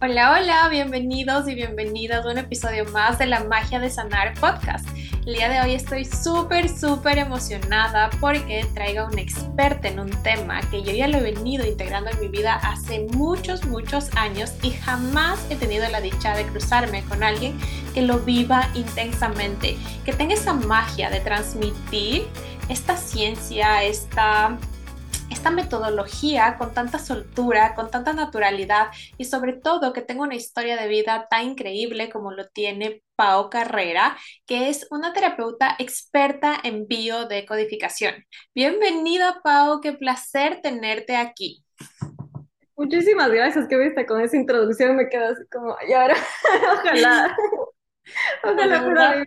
Hola, hola, bienvenidos y bienvenidas a un episodio más de la Magia de Sanar podcast. El día de hoy estoy súper, súper emocionada porque traigo a un experta en un tema que yo ya lo he venido integrando en mi vida hace muchos, muchos años y jamás he tenido la dicha de cruzarme con alguien que lo viva intensamente, que tenga esa magia de transmitir esta ciencia, esta esta metodología con tanta soltura, con tanta naturalidad y sobre todo que tenga una historia de vida tan increíble como lo tiene Pau Carrera, que es una terapeuta experta en biodecodificación. Bienvenida Pau, qué placer tenerte aquí. Muchísimas gracias, que viste con esa introducción, me quedo así como, y ahora, ojalá. Ojalá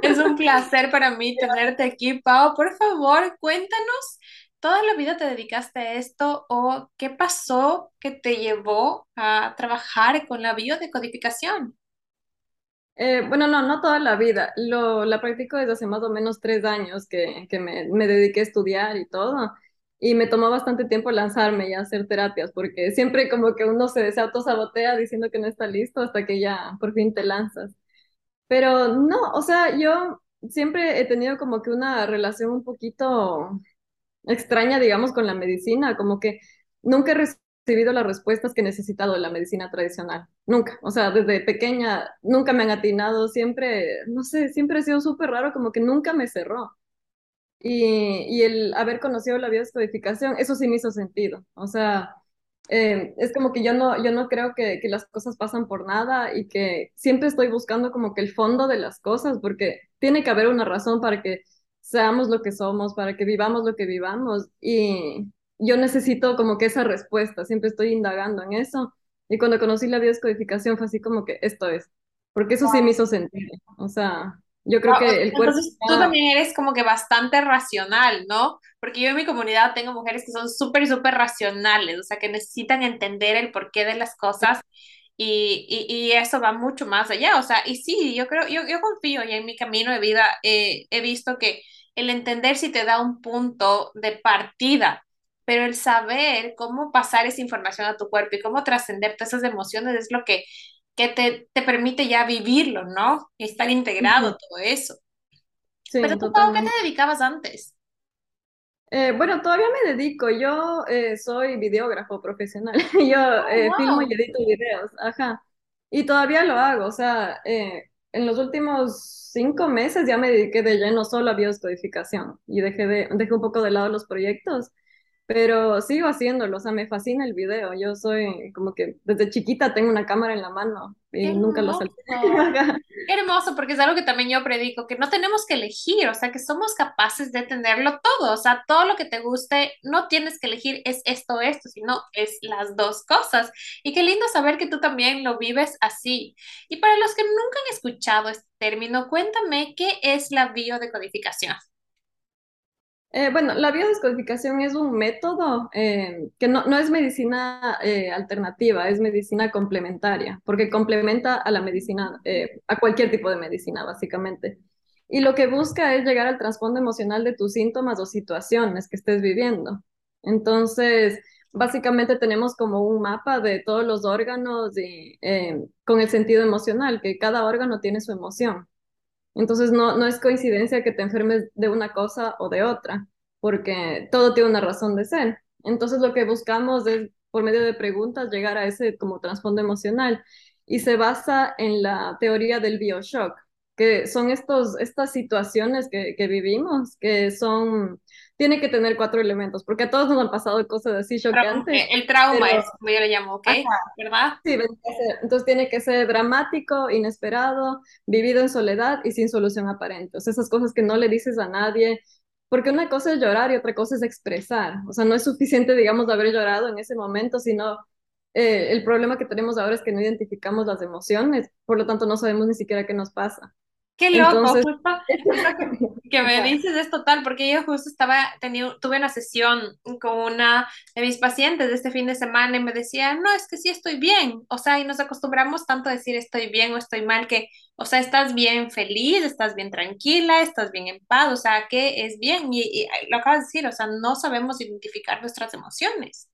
Es un placer para mí tenerte aquí, Pau. Por favor, cuéntanos ¿Toda la vida te dedicaste a esto o qué pasó que te llevó a trabajar con la biodecodificación? Eh, bueno, no, no toda la vida. Lo, la practico desde hace más o menos tres años que, que me, me, dediqué a estudiar y todo. Y me tomó bastante tiempo lanzarme y hacer terapias, porque siempre como que uno se, se autosabotea diciendo que no está listo hasta que ya por fin te lanzas. Pero no, o sea, yo siempre he tenido como que una relación un poquito extraña, digamos, con la medicina, como que nunca he recibido las respuestas que he necesitado de la medicina tradicional, nunca, o sea, desde pequeña nunca me han atinado, siempre, no sé, siempre ha sido súper raro, como que nunca me cerró. Y, y, el haber conocido la biodescodificación, eso sí me hizo sentido, o sea, eh, es como que yo no, yo no creo que, que las cosas pasan por nada y que siempre estoy buscando como que el fondo de las cosas, porque tiene que haber una razón para que seamos lo que somos, para que vivamos lo que vivamos. Y yo necesito como que esa respuesta, siempre estoy indagando en eso. Y cuando conocí la biodescodificación fue así como que esto es, porque eso sí me hizo sentir. O sea, yo creo que el cuerpo... Entonces tú también eres como que bastante racional, ¿no? Porque yo en mi comunidad tengo mujeres que son súper, súper racionales, o sea, que necesitan entender el porqué de las cosas. Y, y, y, eso va mucho más allá, o sea, y sí, yo creo, yo, yo confío y en mi camino de vida eh, he visto que el entender si te da un punto de partida, pero el saber cómo pasar esa información a tu cuerpo y cómo trascender todas esas emociones es lo que, que te, te permite ya vivirlo, ¿no? Estar integrado todo eso. Sí, pero tú, ¿a qué te dedicabas antes? Eh, bueno, todavía me dedico. Yo eh, soy videógrafo profesional. Yo oh, eh, filmo y edito videos. Ajá. Y todavía lo hago. O sea, en los últimos cinco meses ya me dediqué de lleno solo a biodescodificación y dejé, de, dejé un poco de lado los proyectos pero sigo haciéndolo, o sea, me fascina el video. Yo soy como que desde chiquita tengo una cámara en la mano y nunca lo salté. Qué hermoso, porque es algo que también yo predico, que no tenemos que elegir, o sea, que somos capaces de tenerlo todo, o sea, todo lo que te guste, no tienes que elegir es esto, esto, sino es las dos cosas. Y qué lindo saber que tú también lo vives así. Y para los que nunca han escuchado este término, cuéntame qué es la biodecodificación. Eh, bueno, la biodescodificación es un método eh, que no, es medicina eh, alternativa, es medicina complementaria, porque complementa a la medicina, a cualquier tipo de medicina, básicamente. Y lo que busca es llegar al trasfondo emocional de tus síntomas o situaciones que estés viviendo. Entonces, básicamente tenemos como un mapa de todos los órganos y, con el sentido emocional, que cada órgano tiene su emoción. Entonces no, no es coincidencia que te enfermes de una cosa o de otra, porque todo tiene una razón de ser. Entonces lo que buscamos es, por medio de preguntas, llegar a ese como trasfondo emocional y se basa en la teoría del bioshock, que son estos, estas situaciones que, que vivimos, que son tiene que tener cuatro elementos, porque a todos nos han pasado cosas así chocantes. El trauma es como yo le llamo, ¿ok? ¿Verdad? Sí, entonces tiene que ser dramático, inesperado, vivido en soledad y sin solución aparente. O sea, esas cosas que no le dices a nadie, porque una cosa es llorar y otra cosa es expresar. O sea, no es suficiente, digamos, de haber llorado en ese momento, sino eh, el problema que tenemos ahora es que no identificamos las emociones, por lo tanto no sabemos ni siquiera qué nos pasa. Qué loco, justo, que, me dices es total, porque yo justo estaba, tenía, tuve una sesión con una de mis pacientes de este fin de semana y me decía, no, es que sí estoy bien, o sea, y nos acostumbramos tanto a decir estoy bien o estoy mal, que, o sea, estás bien feliz, estás bien tranquila, estás bien en paz, o sea, que es bien, y, y lo acabas de decir, o sea, no sabemos identificar nuestras emociones.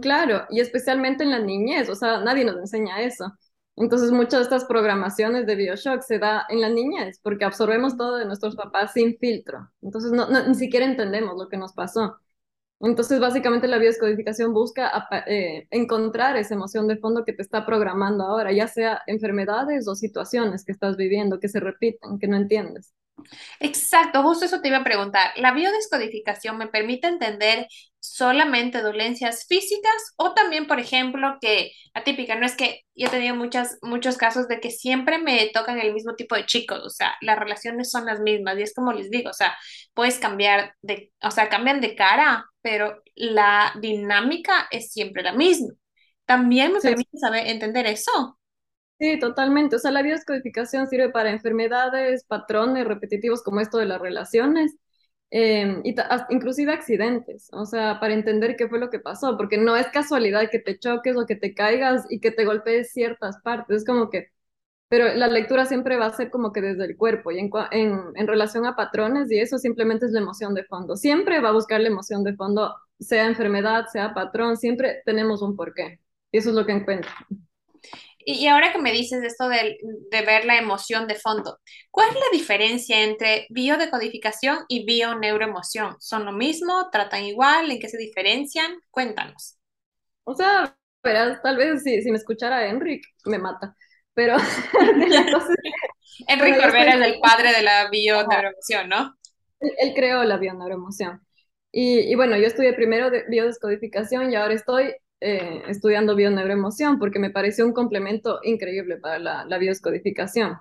Claro, y especialmente en la niñez, o sea, nadie nos enseña eso. Entonces, muchas de estas programaciones de Bioshock se da en la niñez, porque absorbemos todo de nuestros papás sin filtro. Entonces, no, no, ni siquiera entendemos lo que nos pasó. Entonces, básicamente la biodescodificación busca eh, encontrar esa emoción de fondo que te está programando ahora, ya sea enfermedades o situaciones que estás viviendo, que se repiten, que no entiendes. Exacto, justo eso te iba a preguntar. ¿La biodescodificación me permite entender solamente dolencias físicas o también, por ejemplo, que atípica, no es que yo he tenido muchas, muchos casos de que siempre me tocan el mismo tipo de chicos, o sea, las relaciones son las mismas y es como les digo, o sea, puedes cambiar de, o sea, cambian de cara, pero la dinámica es siempre la misma. También me permite saber entender eso. Sí, totalmente. O sea, la biodescodificación sirve para enfermedades, patrones repetitivos como esto de las relaciones, eh, y inclusive accidentes, o sea, para entender qué fue lo que pasó, porque no es casualidad que te choques o que te caigas y que te golpees ciertas partes, es como que, pero la lectura siempre va a ser como que desde el cuerpo y en, en, en relación a patrones y eso simplemente es la emoción de fondo, siempre va a buscar la emoción de fondo, sea enfermedad, sea patrón, siempre tenemos un porqué y eso es lo que encuentro. Y ahora que me dices esto de, de, ver la emoción de fondo, ¿cuál es la diferencia entre biodecodificación y bioneuroemoción? ¿Son lo mismo? ¿Tratan igual? ¿En qué se diferencian? Cuéntanos. O sea, verás, tal vez si, si me escuchara Enric, me mata. Pero Enric Corbera es el padre de la bioneuroemoción, ¿no? Él, él creó la bioneuroemoción. Y, y, bueno, yo estudié primero de biodescodificación y ahora estoy eh, estudiando bioneuroemoción porque me pareció un complemento increíble para la, la biodescodificación.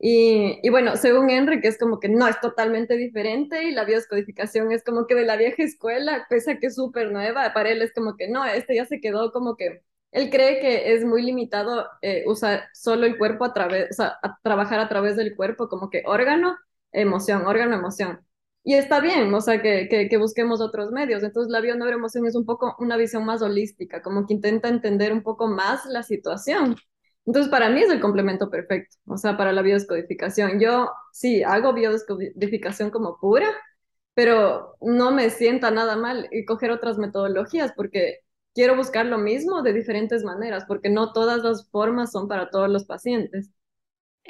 Y, y, bueno, según Enrique es como que no, es totalmente diferente y la biodescodificación es como que de la vieja escuela, pese a que es súper nueva, para él es como que no, este ya se quedó como que, él cree que es muy limitado eh, usar solo el cuerpo a través, o sea, a trabajar a través del cuerpo como que órgano, emoción, órgano, emoción. Y está bien, o sea, que, que, que busquemos otros medios. Entonces, la bioneuroemoción es un poco una visión más holística, como que intenta entender un poco más la situación. Entonces, para mí es el complemento perfecto, o sea, para la biodescodificación. Yo sí hago biodescodificación como pura, pero no me sienta nada mal coger otras metodologías porque quiero buscar lo mismo de diferentes maneras, porque no todas las formas son para todos los pacientes.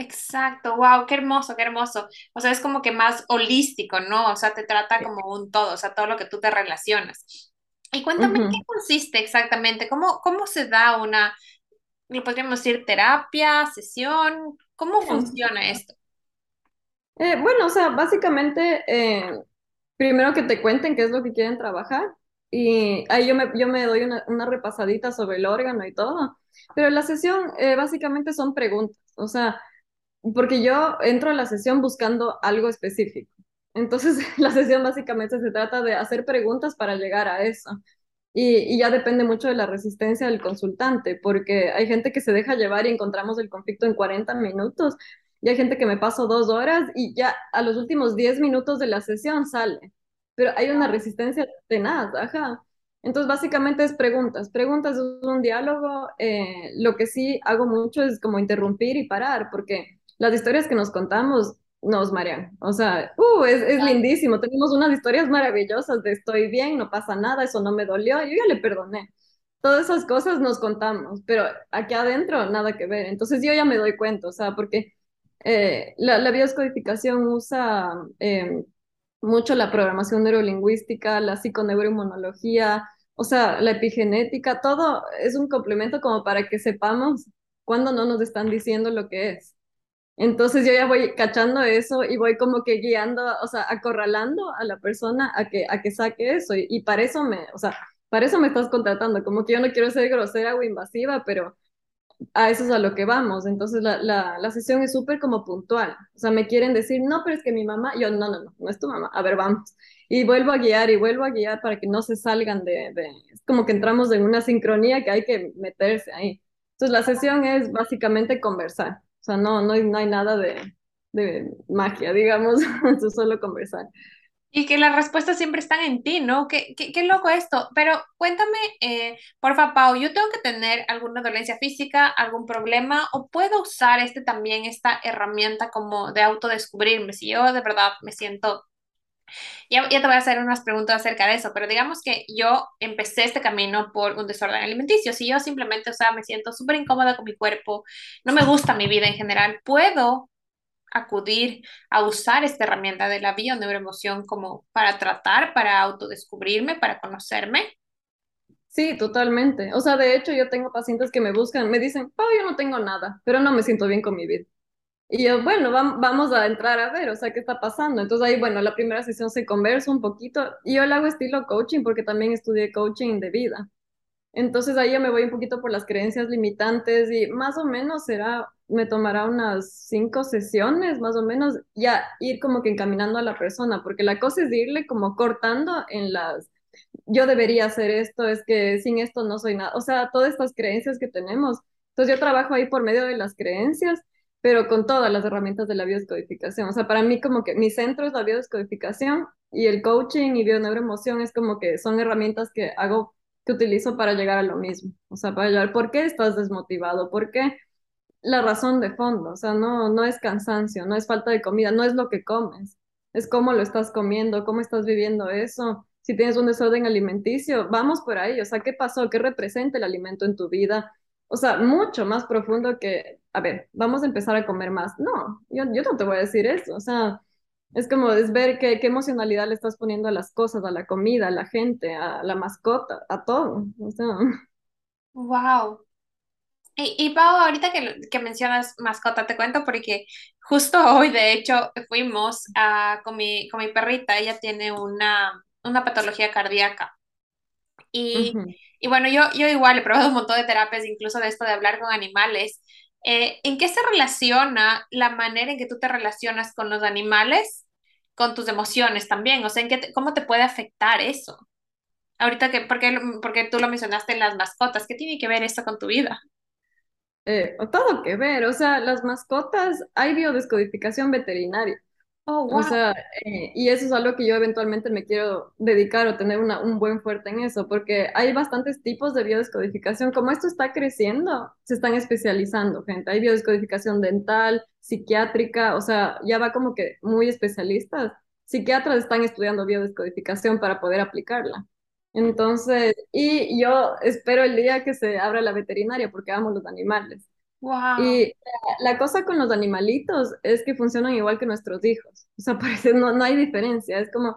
Exacto, wow, qué hermoso, qué hermoso. O sea, es como que más holístico, ¿no? O sea, te trata como un todo, o sea, todo lo que tú te relacionas. Y cuéntame, ¿qué consiste exactamente? ¿Cómo, cómo se da una, le podríamos decir, terapia, sesión? ¿Cómo funciona esto? Eh, bueno, o sea, básicamente, eh, primero que te cuenten qué es lo que quieren trabajar y ahí yo me, yo me doy una, una repasadita sobre el órgano y todo, pero la sesión eh, básicamente son preguntas, o sea, porque yo entro a la sesión buscando algo específico. Entonces, la sesión básicamente se trata de hacer preguntas para llegar a eso. Y, y, ya depende mucho de la resistencia del consultante, porque hay gente que se deja llevar y encontramos el conflicto en 40 minutos, y hay gente que me paso dos horas y ya a los últimos 10 minutos de la sesión sale. Pero hay una resistencia tenaz, ajá. Entonces, básicamente es preguntas. Preguntas un diálogo. Eh, lo que sí hago mucho es como interrumpir y parar, porque las historias que nos contamos nos marean. O sea, uh, es, es lindísimo. Tenemos unas historias maravillosas de estoy bien, no pasa nada, eso no me dolió, yo ya le perdoné. Todas esas cosas nos contamos, pero aquí adentro nada que ver. Entonces yo ya me doy cuenta, o sea, porque eh, la, la bioscodificación usa eh, mucho la programación neurolingüística, la psiconeuroinmunología, o sea, la epigenética, todo es un complemento como para que sepamos cuándo no nos están diciendo lo que es. Entonces yo ya voy cachando eso y voy como que guiando, o sea, acorralando a la persona a que, a que saque eso. Y, y para eso me, o sea, para eso me estás contratando. Como que yo no quiero ser grosera o invasiva, pero a eso es a lo que vamos. Entonces la, la, la sesión es súper como puntual. O sea, me quieren decir, no, pero es que mi mamá, yo, no, no, no, no es tu mamá. A ver, vamos. Y vuelvo a guiar y vuelvo a guiar para que no se salgan de, de, es como que entramos en una sincronía que hay que meterse ahí. Entonces la sesión es básicamente conversar sea, no, no, hay, no hay nada de, de magia, digamos, es solo conversar. Y que las respuestas siempre están en ti, ¿no? Qué, qué, qué loco esto. Pero cuéntame, eh, porfa, Pau, ¿yo tengo que tener alguna dolencia física, algún problema, o puedo usar este también, esta herramienta como de autodescubrirme? Si yo de verdad me siento Ya, ya te voy a hacer unas preguntas acerca de eso, pero digamos que yo empecé este camino por un desorden alimenticio. Si yo simplemente, o sea, me siento súper incómoda con mi cuerpo, no me gusta mi vida en general, puedo acudir a usar esta herramienta de la bioneuroemoción como para tratar, para autodescubrirme, para conocerme. Sí, totalmente. O sea, de hecho, yo tengo pacientes que me buscan, me dicen, Pau, yo no tengo nada, pero no me siento bien con mi vida. Y yo, bueno, vamos a entrar a ver, o sea, ¿qué está pasando? Entonces ahí, bueno, la primera sesión se conversa un poquito y yo le hago estilo coaching porque también estudié coaching de vida. Entonces ahí yo me voy un poquito por las creencias limitantes y más o menos será, me tomará unas cinco sesiones, más o menos, ya ir como que encaminando a la persona, porque la cosa es irle como cortando en las, yo debería hacer esto, es que sin esto no soy nada, o sea, todas estas creencias que tenemos. Entonces yo trabajo ahí por medio de las creencias pero con todas las herramientas de la biodescodificación. O sea, para mí como que mi centro es la biodescodificación y el coaching y bioneuroemoción es como que son herramientas que hago, que utilizo para llegar a lo mismo. O sea, para llegar, ¿por qué estás desmotivado? ¿Por qué? La razón de fondo, o sea, no, no es cansancio, no es falta de comida, no es lo que comes, es cómo lo estás comiendo, cómo estás viviendo eso. Si tienes un desorden alimenticio, vamos por ahí, o sea, ¿qué pasó? ¿Qué representa el alimento en tu vida? O sea, mucho más profundo que, a ver, vamos a empezar a comer más. No, yo, yo no te voy a decir eso. O sea, es como es ver qué, qué emocionalidad le estás poniendo a las cosas, a la comida, a la gente, a la mascota, a todo. O sea. Wow. Y, y Pau, ahorita que, que mencionas mascota, te cuento porque justo hoy, de hecho, fuimos a, con, mi, con mi perrita, ella tiene una, una patología cardíaca. Y, y bueno, yo, yo igual he probado un montón de terapias, incluso de esto de hablar con animales. Eh, ¿En qué se relaciona la manera en que tú te relacionas con los animales, con tus emociones también? O sea, ¿en qué ¿cómo te puede afectar eso? Ahorita que, porque, porque tú lo mencionaste en las mascotas, ¿qué tiene que ver eso con tu vida? Eh, todo que ver, o sea, las mascotas, hay biodescodificación veterinaria. Oh, O sea, eh, y eso es algo que yo eventualmente me quiero dedicar o tener una, un buen fuerte en eso, porque hay bastantes tipos de biodescodificación. Como esto está creciendo, se están especializando, gente. Hay biodescodificación dental, psiquiátrica, o sea, ya va como que muy especialistas. Psiquiatras están estudiando biodescodificación para poder aplicarla. Entonces, y yo espero el día que se abra la veterinaria porque amo los animales. Y la cosa con los animalitos es que funcionan igual que nuestros hijos. O sea, parece, no, no hay diferencia. Es como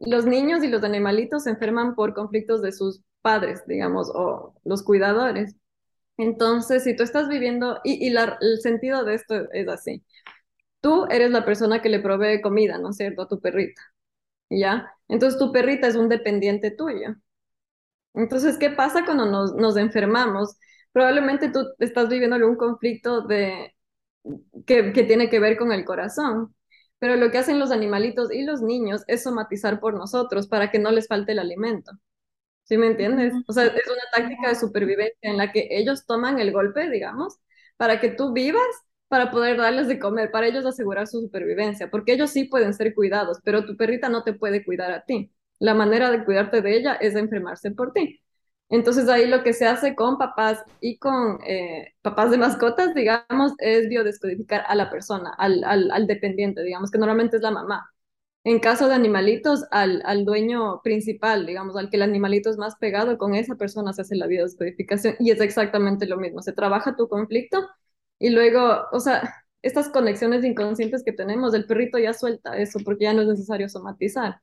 los niños y los animalitos se enferman por conflictos de sus padres, digamos, o los cuidadores. Entonces, si tú estás viviendo, y, y el sentido de esto es así. Tú eres la persona que le provee comida, ¿no es cierto?, a tu perrita. ¿Ya? Entonces, tu perrita es un dependiente tuyo. Entonces, ¿qué pasa cuando nos, nos enfermamos? Probablemente tú estás viviendo algún conflicto de, que, que tiene que ver con el corazón. Pero lo que hacen los animalitos y los niños es somatizar por nosotros para que no les falte el alimento. ¿Sí me entiendes? O sea, es una táctica de supervivencia en la que ellos toman el golpe, digamos, para que tú vivas, para poder darles de comer, para ellos asegurar su supervivencia, porque ellos sí pueden ser cuidados, pero tu perrita no te puede cuidar a ti. La manera de cuidarte de ella es enfermarse por ti. Entonces ahí lo que se hace con papás y con eh, papás de mascotas, digamos, es biodescodificar a la persona, al, al, al, dependiente, digamos, que normalmente es la mamá. En caso de animalitos, al, al dueño principal, digamos, al que el animalito es más pegado, con esa persona se hace la biodescodificación y es exactamente lo mismo. Se trabaja tu conflicto y luego, o sea, estas conexiones inconscientes que tenemos, el perrito ya suelta eso porque ya no es necesario somatizar.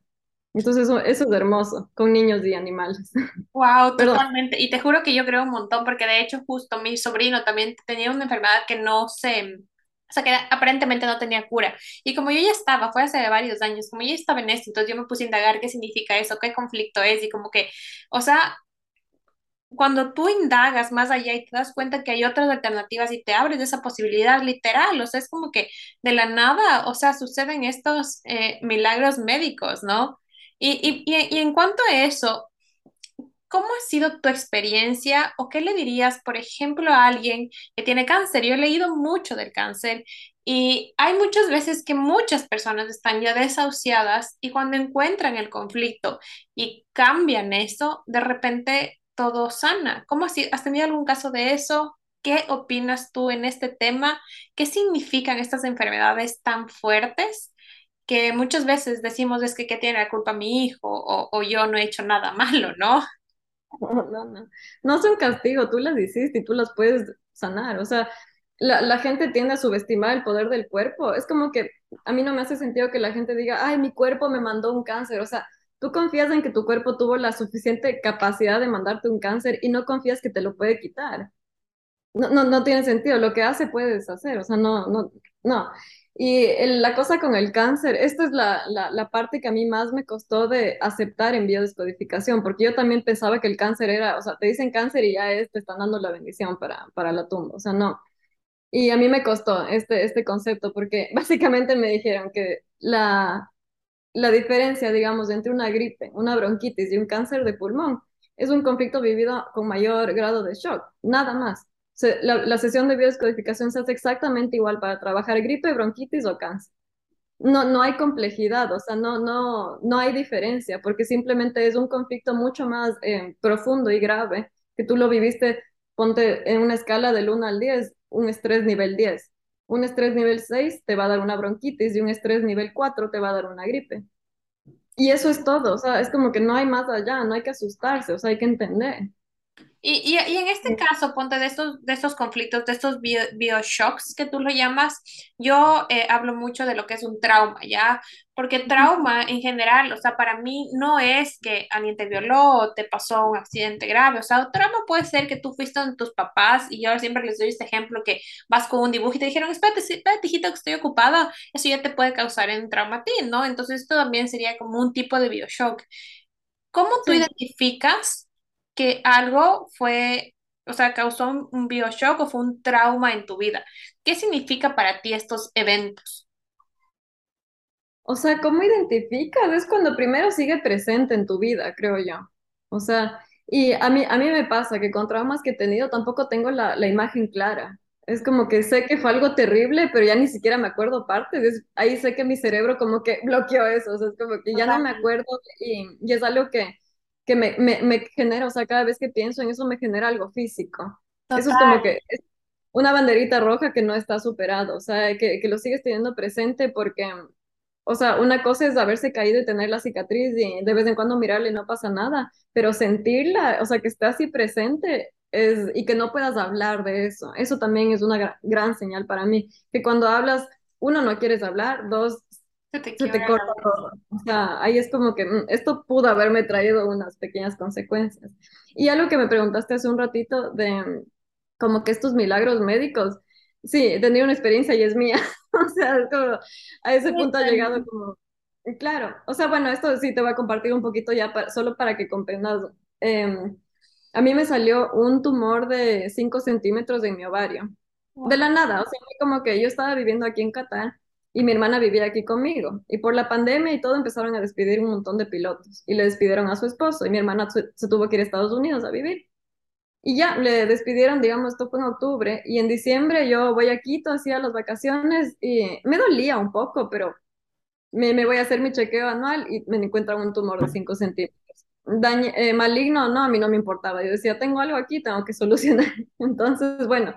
Entonces eso, eso, es hermoso, con niños y animales. Wow, totalmente. Y te juro que yo creo un montón, porque de hecho justo mi sobrino también tenía una enfermedad que no se, o sea, que aparentemente no tenía cura. Y como yo ya estaba, fue hace varios años, como yo ya estaba en esto, entonces yo me puse a indagar qué significa eso, qué conflicto es, y como que, o sea, cuando tú indagas más allá y te das cuenta que hay otras alternativas y te abres de esa posibilidad literal, o sea, es como que de la nada, o sea, suceden estos eh, milagros médicos, ¿no? Y, y, y, en cuanto a eso, ¿cómo ha sido tu experiencia o qué le dirías, por ejemplo, a alguien que tiene cáncer? Yo he leído mucho del cáncer y hay muchas veces que muchas personas están ya desahuciadas y cuando encuentran el conflicto y cambian eso, de repente todo sana. ¿Cómo has, tenido algún caso de eso? ¿Qué opinas tú en este tema? ¿Qué significan estas enfermedades tan fuertes? Que muchas veces decimos es que, ¿qué tiene la culpa mi hijo? O, o yo no he hecho nada malo, ¿no? No, no, no. No es un castigo, tú las hiciste y tú las puedes sanar. O sea, la, la gente tiende a subestimar el poder del cuerpo. Es como que a mí no me hace sentido que la gente diga, ay, mi cuerpo me mandó un cáncer. O sea, tú confías en que tu cuerpo tuvo la suficiente capacidad de mandarte un cáncer y no confías que te lo puede quitar. No, no, no tiene sentido. Lo que hace puedes hacer. O sea, no, no, no. Y el- la cosa con el cáncer, esta es la, la, la parte que a mí más me costó de aceptar en biodescodificación, porque yo también pensaba que el cáncer era, o sea, te dicen cáncer y ya es, te están dando la bendición para, para la tumba, o sea, no. Y a mí me costó este, este concepto, porque básicamente me dijeron que la, la diferencia, digamos, entre una gripe, una bronquitis y un cáncer de pulmón es un conflicto vivido con mayor grado de shock, nada más. La, sesión de biodescodificación se hace exactamente igual para trabajar gripe, bronquitis o cáncer. No, no hay complejidad, o sea, no, no, no hay diferencia, porque simplemente es un conflicto mucho más eh, profundo y grave, que tú lo viviste, ponte en una escala del uno al 10 un estrés nivel diez Un estrés nivel 6 te va a dar una bronquitis y un estrés nivel 4 te va a dar una gripe. Y eso es todo, o sea, es como que no hay más allá, no hay que asustarse, o sea, hay que entender. Y, y, y en este caso, ponte de estos, de estos conflictos, de estos bio, bioshocks que tú lo llamas, yo eh, hablo mucho de lo que es un trauma, ¿ya? Porque trauma en general, o sea, para mí no es que alguien te violó o te pasó un accidente grave, o sea, un trauma puede ser que tú fuiste con tus papás y yo siempre les doy este ejemplo que vas con un dibujo y te dijeron, espérate, espérate, hijito, que estoy ocupada, eso ya te puede causar un trauma a ti, ¿no? Entonces esto también sería como un tipo de bioshock. ¿Cómo tú Sí. identificas que algo fue, o sea, causó un, un bioshock o fue un trauma en tu vida? ¿Qué significa para ti estos eventos? O sea, ¿cómo identificas? Es cuando primero sigue presente en tu vida, creo yo. O sea, y a mí, a mí me pasa que con traumas que he tenido tampoco tengo la, la imagen clara. Es como que sé que fue algo terrible, pero ya ni siquiera me acuerdo partes. Es- ahí sé que mi cerebro como que bloqueó eso. O sea, es como que ya no me acuerdo y, y es algo que, que me, me, me genera, o sea, cada vez que pienso en eso me genera algo físico. Eso es como que es una banderita roja que no está superado, o sea, que, que lo sigues teniendo presente porque o sea, una cosa es haberse caído y tener la cicatriz y de vez en cuando mirarle y no pasa nada, pero sentirla, o sea, que esté así presente es, y que no puedas hablar de eso, eso también es una gra- gran señal para mí, que cuando hablas, uno, no quieres hablar, dos, Se te se te corta todo. O sea, ahí es como que mm, esto pudo haberme traído unas pequeñas consecuencias. Y algo que me preguntaste hace un ratito de mm, como que estos milagros médicos, sí, he tenido una experiencia y es mía. O sea, es como, a ese punto ha llegado como, claro, o sea, bueno, esto sí te voy a compartir un poquito ya para- solo para que comprendas. Em, a mí me salió un tumor de 5 centímetros en mi ovario. De la Wow. nada, o sea, como que yo estaba viviendo aquí en Qatar y mi hermana vivía aquí conmigo. Y por la pandemia y todo empezaron a despedir un montón de pilotos y le despidieron a su esposo y mi hermana se, se tuvo que ir a Estados Unidos a vivir. Y ya, le despidieron, digamos, esto fue en octubre y en diciembre yo voy a Quito, hacía las vacaciones y me dolía un poco, pero me, me voy a hacer mi chequeo anual y me encuentran un tumor de 5 centímetros. Dañe- eh, maligno, no, a mí no me importaba. Yo decía, tengo algo aquí, tengo que solucionar. Entonces, bueno,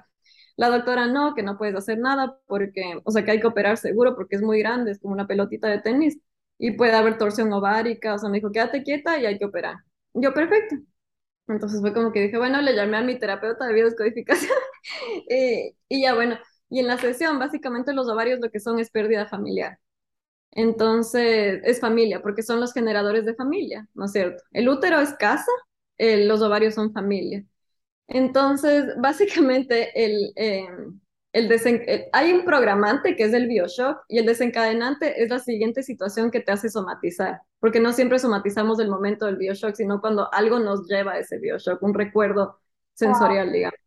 la doctora no, que no puedes hacer nada porque, o sea, que hay que operar seguro porque es muy grande, es como una pelotita de tenis y puede haber torsión ovárica. O sea, me dijo, quédate quieta y hay que operar. Yo, perfecto. Entonces fue como que dije, bueno, le llamé a mi terapeuta de biodescodificación y, y ya, bueno, y en la sesión básicamente los ovarios lo que son es pérdida familiar. Entonces, es familia, porque son los generadores de familia, ¿no es cierto? El útero es casa, eh, los ovarios son familia. Entonces, básicamente, el, eh, el desen- el- hay un programante que es el BioShock y el desencadenante es la siguiente situación que te hace somatizar, porque no siempre somatizamos el momento del BioShock, sino cuando algo nos lleva a ese BioShock, un recuerdo Wow. sensorial, digamos,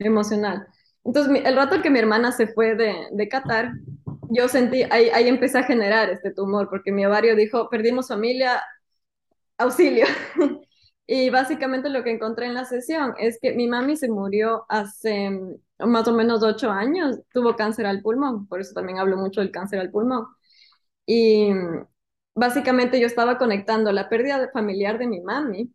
emocional. Entonces, el rato que mi hermana se fue de, de Qatar, yo sentí, ahí, ahí empecé a generar este tumor, porque mi ovario dijo, perdimos familia, auxilio. Y básicamente lo que encontré en la sesión es que mi mami se murió hace mm, más o menos ocho años, tuvo cáncer al pulmón, por eso también hablo mucho del cáncer al pulmón. Y mm, básicamente yo estaba conectando la pérdida familiar de mi mami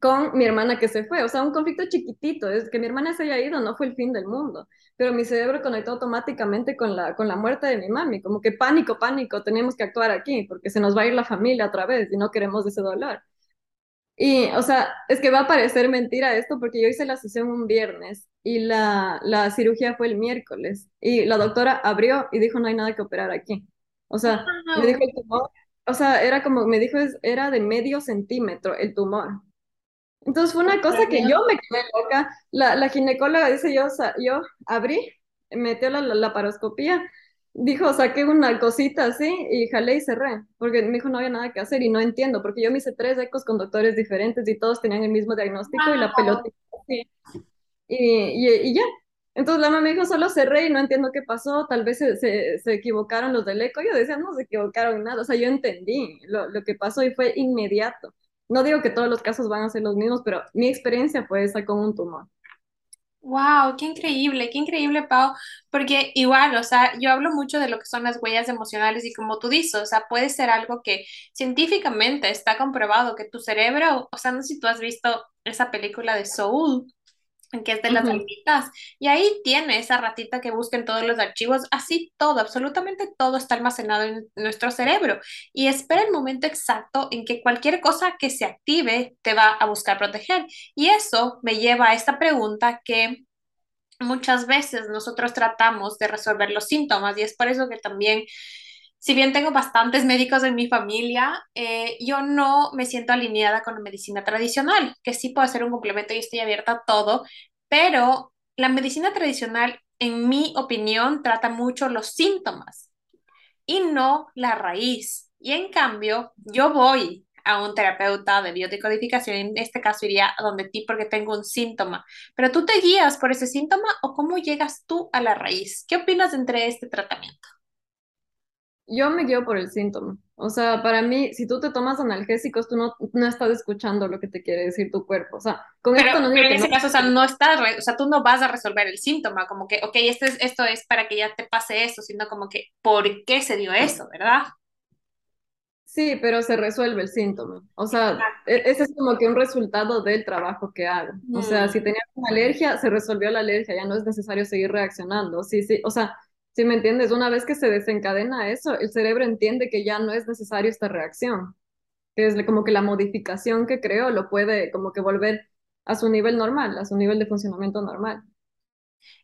con mi hermana que se fue. O sea, un conflicto chiquitito. Es que mi hermana se haya ido, no fue el fin del mundo. Pero mi cerebro conectó automáticamente con la, con la muerte de mi mami. Como que pánico, pánico, tenemos que actuar aquí porque se nos va a ir la familia otra vez y no queremos ese dolor. Y, o sea, es que va a parecer mentira esto porque yo hice la sesión un viernes y la, la cirugía fue el miércoles. Y la doctora abrió y dijo, no hay nada que operar aquí. O sea, me dijo el tumor, o sea, era como, me dijo, era de medio centímetro el tumor. Entonces fue una cosa que yo me quedé loca. La, la ginecóloga dice, yo, yo abrí, metió la, la laparoscopía, dijo, saqué una cosita así y jalé y cerré, porque me dijo no había nada que hacer y no entiendo, porque yo me hice tres ecos con doctores diferentes y todos tenían el mismo diagnóstico y la pelota así. Y, y, ya. Entonces la mamá me dijo, solo cerré y no entiendo qué pasó, tal vez se, se, se equivocaron los del eco. Yo decía, no se equivocaron nada, o sea, yo entendí lo, lo que pasó y fue inmediato. No digo que todos los casos van a ser los mismos, pero mi experiencia fue esa con un tumor. Wow, qué increíble, qué increíble, Pau, porque igual, o sea, yo hablo mucho de lo que son las huellas emocionales y como tú dices, o sea, puede ser algo que científicamente está comprobado que tu cerebro, o sea, no sé si tú has visto esa película de Soul, que es de las ratitas, y ahí tiene esa ratita que busca en todos los archivos, así todo, absolutamente todo está almacenado en nuestro cerebro, y espera el momento exacto en que cualquier cosa que se active te va a buscar proteger, y eso me lleva a esta pregunta que muchas veces nosotros tratamos de resolver los síntomas, y es por eso que también si bien tengo bastantes médicos en mi familia, eh, yo no me siento alineada con la medicina tradicional, que sí puede ser un complemento y estoy abierta a todo, pero la medicina tradicional, en mi opinión, trata mucho los síntomas y no la raíz. Y en cambio, yo voy a un terapeuta de biodecodificación, en este caso iría a donde ti porque tengo un síntoma, pero tú te guías por ese síntoma o cómo llegas tú a la raíz. ¿Qué opinas entre este tratamiento? Yo me guío por el síntoma. O sea, para mí, si tú te tomas analgésicos, tú no, no estás escuchando lo que te quiere decir tu cuerpo. O sea, con esto no digo Pero en ese caso, o sea, no estás, o sea, tú no vas a resolver el síntoma, como que, ok, esto es, esto es para que ya te pase eso, sino como que, ¿por qué se dio eso, verdad? Sí, pero se resuelve el síntoma. O sea, e, ese es como que un resultado del trabajo que hago. O sea, si mm. tenías una alergia, se resolvió la alergia, ya no es necesario seguir reaccionando. Sí, sí, o sea, si me entiendes? Una vez que se desencadena eso, el cerebro entiende que ya no es necesario esta reacción, que es como que la modificación que creó lo puede como que volver a su nivel normal, a su nivel de funcionamiento normal.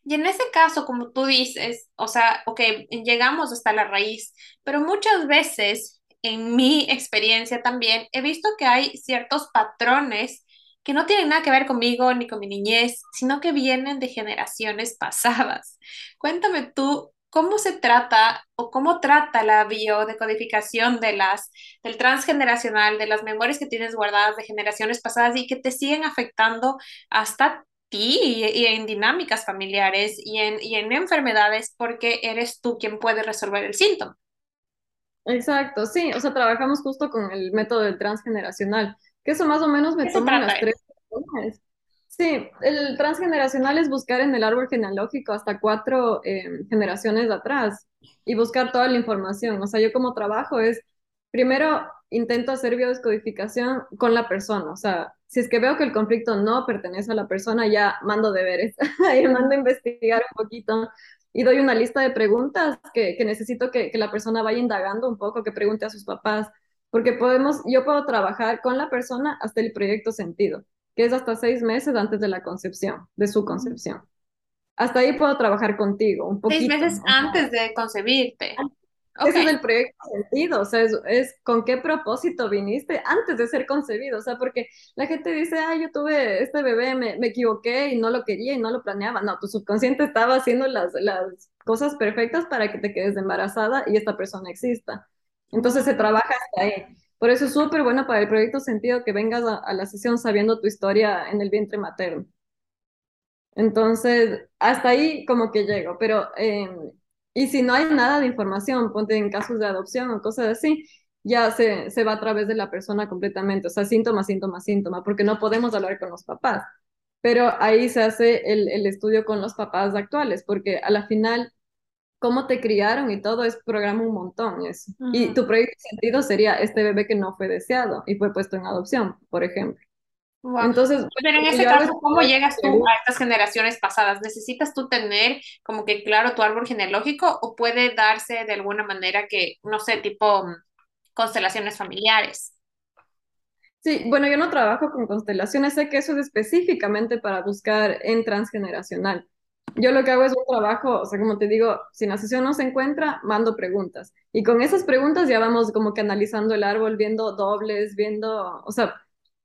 Y en ese caso, como tú dices, o sea, ok, llegamos hasta la raíz, pero muchas veces, en mi experiencia también, he visto que hay ciertos patrones que no tienen nada que ver conmigo ni con mi niñez, sino que vienen de generaciones pasadas. Cuéntame tú, ¿Cómo se trata o cómo trata la biodecodificación de las, del transgeneracional, de las memorias que tienes guardadas de generaciones pasadas y que te siguen afectando hasta ti y, en dinámicas familiares y en, y en enfermedades porque eres tú quien puede resolver el síntoma? Exacto, sí, o sea, trabajamos justo con el método del transgeneracional, que eso más o menos me toma unas tres semanas. Sí, el transgeneracional es buscar en el árbol genealógico hasta cuatro eh, generaciones atrás y buscar toda la información. O sea, yo como trabajo es, primero intento hacer biodescodificación con la persona. O sea, si es que veo que el conflicto no pertenece a la persona, ya mando deberes, ahí mando a investigar un poquito y doy una lista de preguntas que, que necesito que, que la persona vaya indagando un poco, que pregunte a sus papás, porque podemos, yo puedo trabajar con la persona hasta el proyecto sentido que es hasta seis meses antes de la concepción, de su concepción. Hasta ahí puedo trabajar contigo un poquito. Seis meses antes de concebirte. Ese es el proyecto sentido, o sea, es, con qué propósito viniste antes de ser concebido, o sea, porque la gente dice, ah, yo tuve este bebé, me, me, equivoqué y no lo quería y no lo planeaba. No, tu subconsciente estaba haciendo las, las cosas perfectas para que te quedes embarazada y esta persona exista. Entonces se trabaja hasta ahí. Por eso es súper bueno para el proyecto Sentido que vengas a, la sesión sabiendo tu historia en el vientre materno. Entonces, hasta ahí como que llego, pero, em, y si no hay nada de información, ponte en casos de adopción o cosas así, ya se, se va a través de la persona completamente, o sea, síntoma, síntoma, síntoma, porque no podemos hablar con los papás. Pero ahí se hace el, el estudio con los papás actuales, porque a la final cómo te criaron y todo, es programa un montón eso. Y tu proyecto de sentido sería este bebé que no fue deseado y fue puesto en adopción, por ejemplo. Entonces, pero en ese caso, ¿cómo llegas tú a estas generaciones pasadas? ¿Necesitas tú tener como que claro tu árbol genealógico o puede darse de alguna manera que, no sé, tipo mm, constelaciones familiares? Sí, bueno, yo no trabajo con constelaciones, sé que eso es específicamente para buscar en transgeneracional. Yo lo que hago es un trabajo, o sea, como te digo, si la sesión no se encuentra, mando preguntas. Y con esas preguntas ya vamos como que analizando el árbol, viendo dobles, viendo, o sea,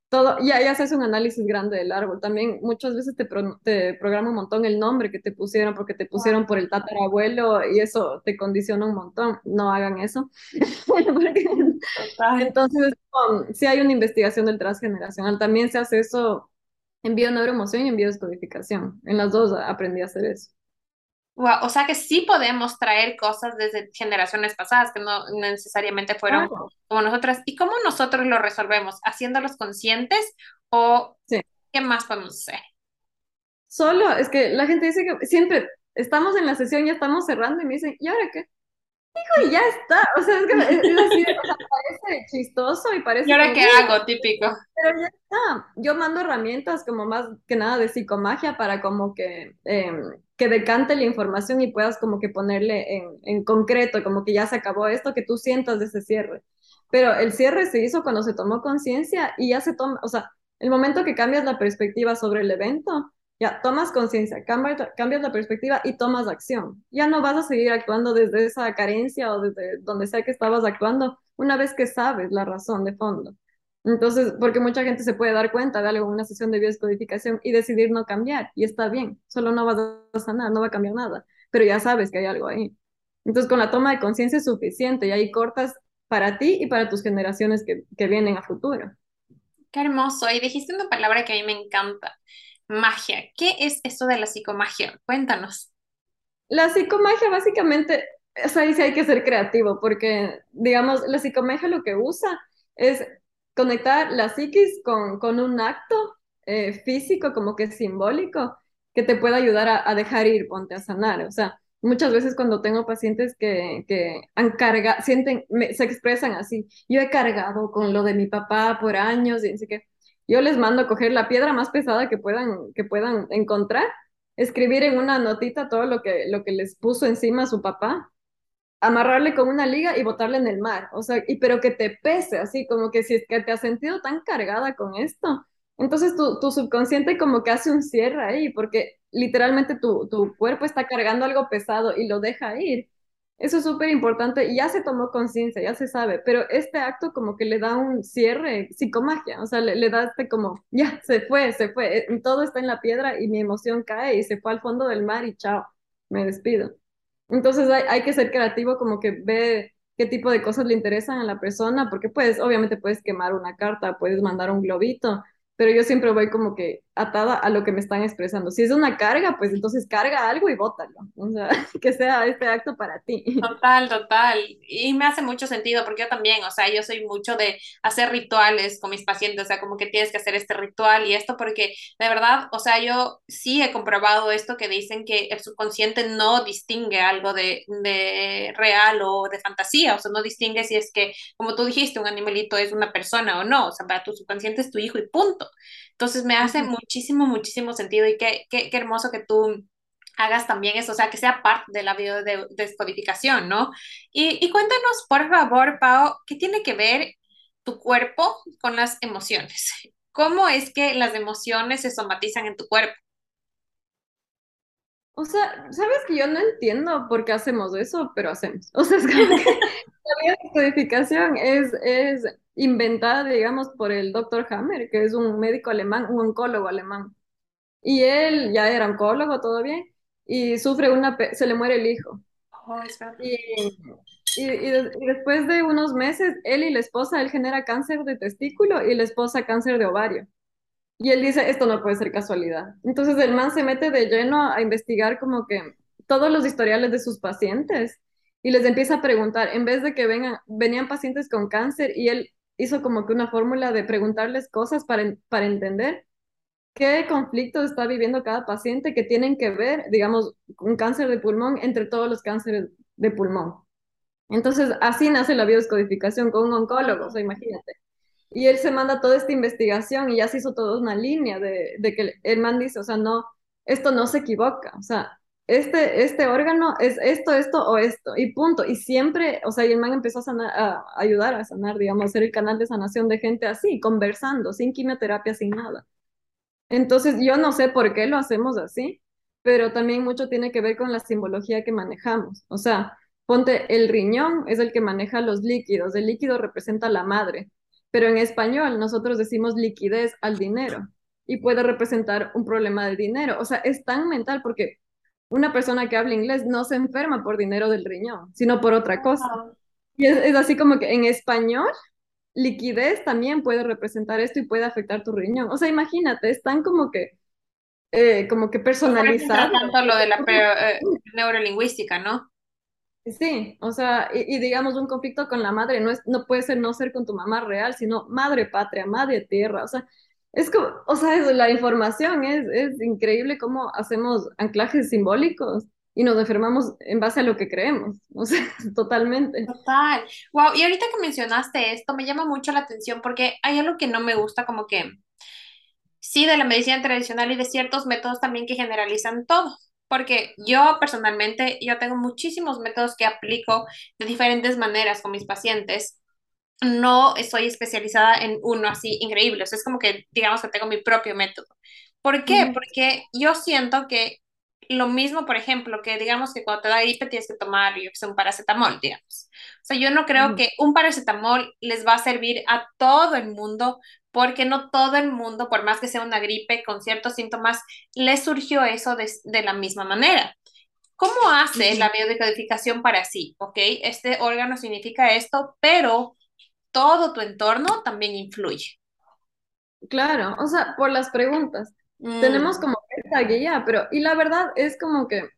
todo, ya, ya se hace un análisis grande del árbol. También muchas veces te, te programa un montón el nombre que te pusieron porque te pusieron por el tatarabuelo y eso te condiciona un montón. No hagan eso. Entonces, si hay una investigación del transgeneracional. También se hace eso en bioneuroemoción y en biodescodificación. En las dos aprendí a hacer eso o sea que sí podemos traer cosas desde generaciones pasadas que no necesariamente fueron como nosotras. ¿Y cómo nosotros lo resolvemos? ¿Haciéndolos conscientes o qué más podemos hacer? Solo, es que la gente dice que siempre estamos en la sesión, ya estamos cerrando y me dicen, ¿y ahora qué? Digo, y ya está. O sea, es que parece chistoso y parece. ¿Y ahora qué hago? Típico. Pero ya está. Yo mando herramientas como más que nada de psicomagia para como que, em, que decante la información y puedas como que ponerle en, en concreto, como que ya se acabó esto, que tú sientas de ese cierre. Pero el cierre se hizo cuando se tomó conciencia y ya se toma, o sea, el momento que cambias la perspectiva sobre el evento, ya tomas conciencia, cambias, la perspectiva y tomas acción. Ya no vas a seguir actuando desde esa carencia o desde donde sea que estabas actuando una vez que sabes la razón de fondo. Entonces, porque mucha gente se puede dar cuenta de algo en una sesión de biodescodificación y decidir no cambiar, y está bien, solo no vas a sanar, no va a cambiar nada, pero ya sabes que hay algo ahí. Entonces, con la toma de conciencia es suficiente y ahí cortas para ti y para tus generaciones que, que vienen a futuro. Qué hermoso. Y dijiste una palabra que a mí me encanta, magia. ¿Qué es esto de la psicomagia? Cuéntanos. La psicomagia básicamente, o sea, dice hay que ser creativo, porque, digamos, la psicomagia lo que usa es conectar la psiquis con, con un acto eh, físico, como que simbólico, que te pueda ayudar a, dejar ir, ponte a sanar. O sea, muchas veces cuando tengo pacientes que, que han cargado, sienten, se expresan así, yo he cargado con lo de mi papá por años y así que yo les mando a coger la piedra más pesada que puedan, que puedan encontrar, escribir en una notita todo lo que, lo que les puso encima su papá, amarrarle con una liga y botarle en el mar, o sea, y, pero que te pese así, como que si es que te has sentido tan cargada con esto, entonces tu, tu subconsciente como que hace un cierre ahí, porque literalmente tu, tu cuerpo está cargando algo pesado y lo deja ir. Eso es súper importante y ya se tomó conciencia, ya se sabe, pero este acto como que le da un cierre, psicomagia, o sea, le, da este como, ya, se fue, se fue, eh, todo está en la piedra y mi emoción cae y se fue al fondo del mar y chao, me despido. Entonces hay, hay que ser creativo, como que ve qué tipo de cosas le interesan a la persona, porque pues obviamente puedes quemar una carta, puedes mandar un globito, pero yo siempre voy como que atada a lo que me están expresando. Si es una carga, pues entonces carga algo y bótalo. O sea, que sea este acto para ti. Total, total. Y me hace mucho sentido porque yo también, o sea, yo soy mucho de hacer rituales con mis pacientes, o sea, como que tienes que hacer este ritual y esto porque de verdad, o sea, yo sí he comprobado esto que dicen que el subconsciente no distingue algo de, de real o de fantasía, o sea, no distingue si es que, como tú dijiste, un animalito es una persona o no, o sea, para tu subconsciente es tu hijo y punto. Entonces me hace muchísimo, muchísimo sentido y qué, qué, qué hermoso que tú hagas también eso, o sea, que sea parte de la biodescodificación, ¿no? Y, y, cuéntanos, por favor, Pau, ¿qué tiene que ver tu cuerpo con las emociones? ¿Cómo es que las emociones se somatizan en tu cuerpo? O sea, sabes que yo no entiendo por qué hacemos eso, pero hacemos. O sea, es como que la biodescodificación es, es inventada, digamos, por el doctor Hammer, que es un médico alemán, un oncólogo alemán. Y él ya era oncólogo, todo bien, y sufre una, se le muere el hijo. Oh, y, y, y, después de unos meses, él y la esposa, él genera cáncer de testículo y la esposa cáncer de ovario. Y él dice, esto no puede ser casualidad. Entonces el man se mete de lleno a investigar como que todos los historiales de sus pacientes y les empieza a preguntar, en vez de que vengan, venían pacientes con cáncer y él hizo como que una fórmula de preguntarles cosas para, para entender qué conflicto está viviendo cada paciente que tienen que ver, digamos, un cáncer de pulmón entre todos los cánceres de pulmón. Entonces, así nace la biodescodificación con un oncólogo, o sea, imagínate. Y él se manda toda esta investigación y ya se hizo toda una línea de, de que el man dice, o sea, no, esto no se equivoca, o sea, este, este órgano es esto, esto o esto, y punto. Y siempre, o sea, y el man empezó a, sanar, a ayudar a sanar, digamos, a ser el canal de sanación de gente así, conversando, sin quimioterapia, sin nada. Entonces, yo no sé por qué lo hacemos así, pero también mucho tiene que ver con la simbología que manejamos. O sea, ponte, el riñón es el que maneja los líquidos, el líquido representa la madre, pero en español nosotros decimos liquidez al dinero y puede representar un problema de dinero. O sea, es tan mental porque una persona que habla inglés no se enferma por dinero del riñón, sino por otra cosa. Y es, es así como que en español liquidez también puede representar esto y puede afectar tu riñón. O sea, imagínate, es tan como que, eh, como que personalizado. tanto lo de la eh, neurolingüística, ¿no? Sí, o sea, y, digamos un conflicto con la madre no, es, no puede ser no ser con tu mamá real, sino madre patria, madre tierra, o sea, es como, o sea, es, la información es, es increíble cómo hacemos anclajes simbólicos y nos enfermamos en base a lo que creemos, o sea, totalmente. Total. Wow, y ahorita que mencionaste esto, me llama mucho la atención porque hay algo que no me gusta, como que sí, de la medicina tradicional y de ciertos métodos también que generalizan todo. Porque yo personalmente, yo tengo muchísimos métodos que aplico de diferentes maneras con mis pacientes. No estoy especializada en uno así increíble. O sea, es como que, digamos que tengo mi propio método. ¿Por qué? Porque yo siento que lo mismo, por ejemplo, que digamos que cuando te da gripe tienes que tomar, yo un paracetamol, digamos. O sea, yo no creo que un paracetamol les va a servir a todo el mundo, porque no todo el mundo, por más que sea una gripe con ciertos síntomas, le surgió eso de, la misma manera. ¿Cómo hace la biodecodificación para sí? ¿Ok? Este órgano significa esto, pero todo tu entorno también influye. Claro, o sea, por las preguntas. Tenemos mm. como esta guía, pero, y la verdad es como que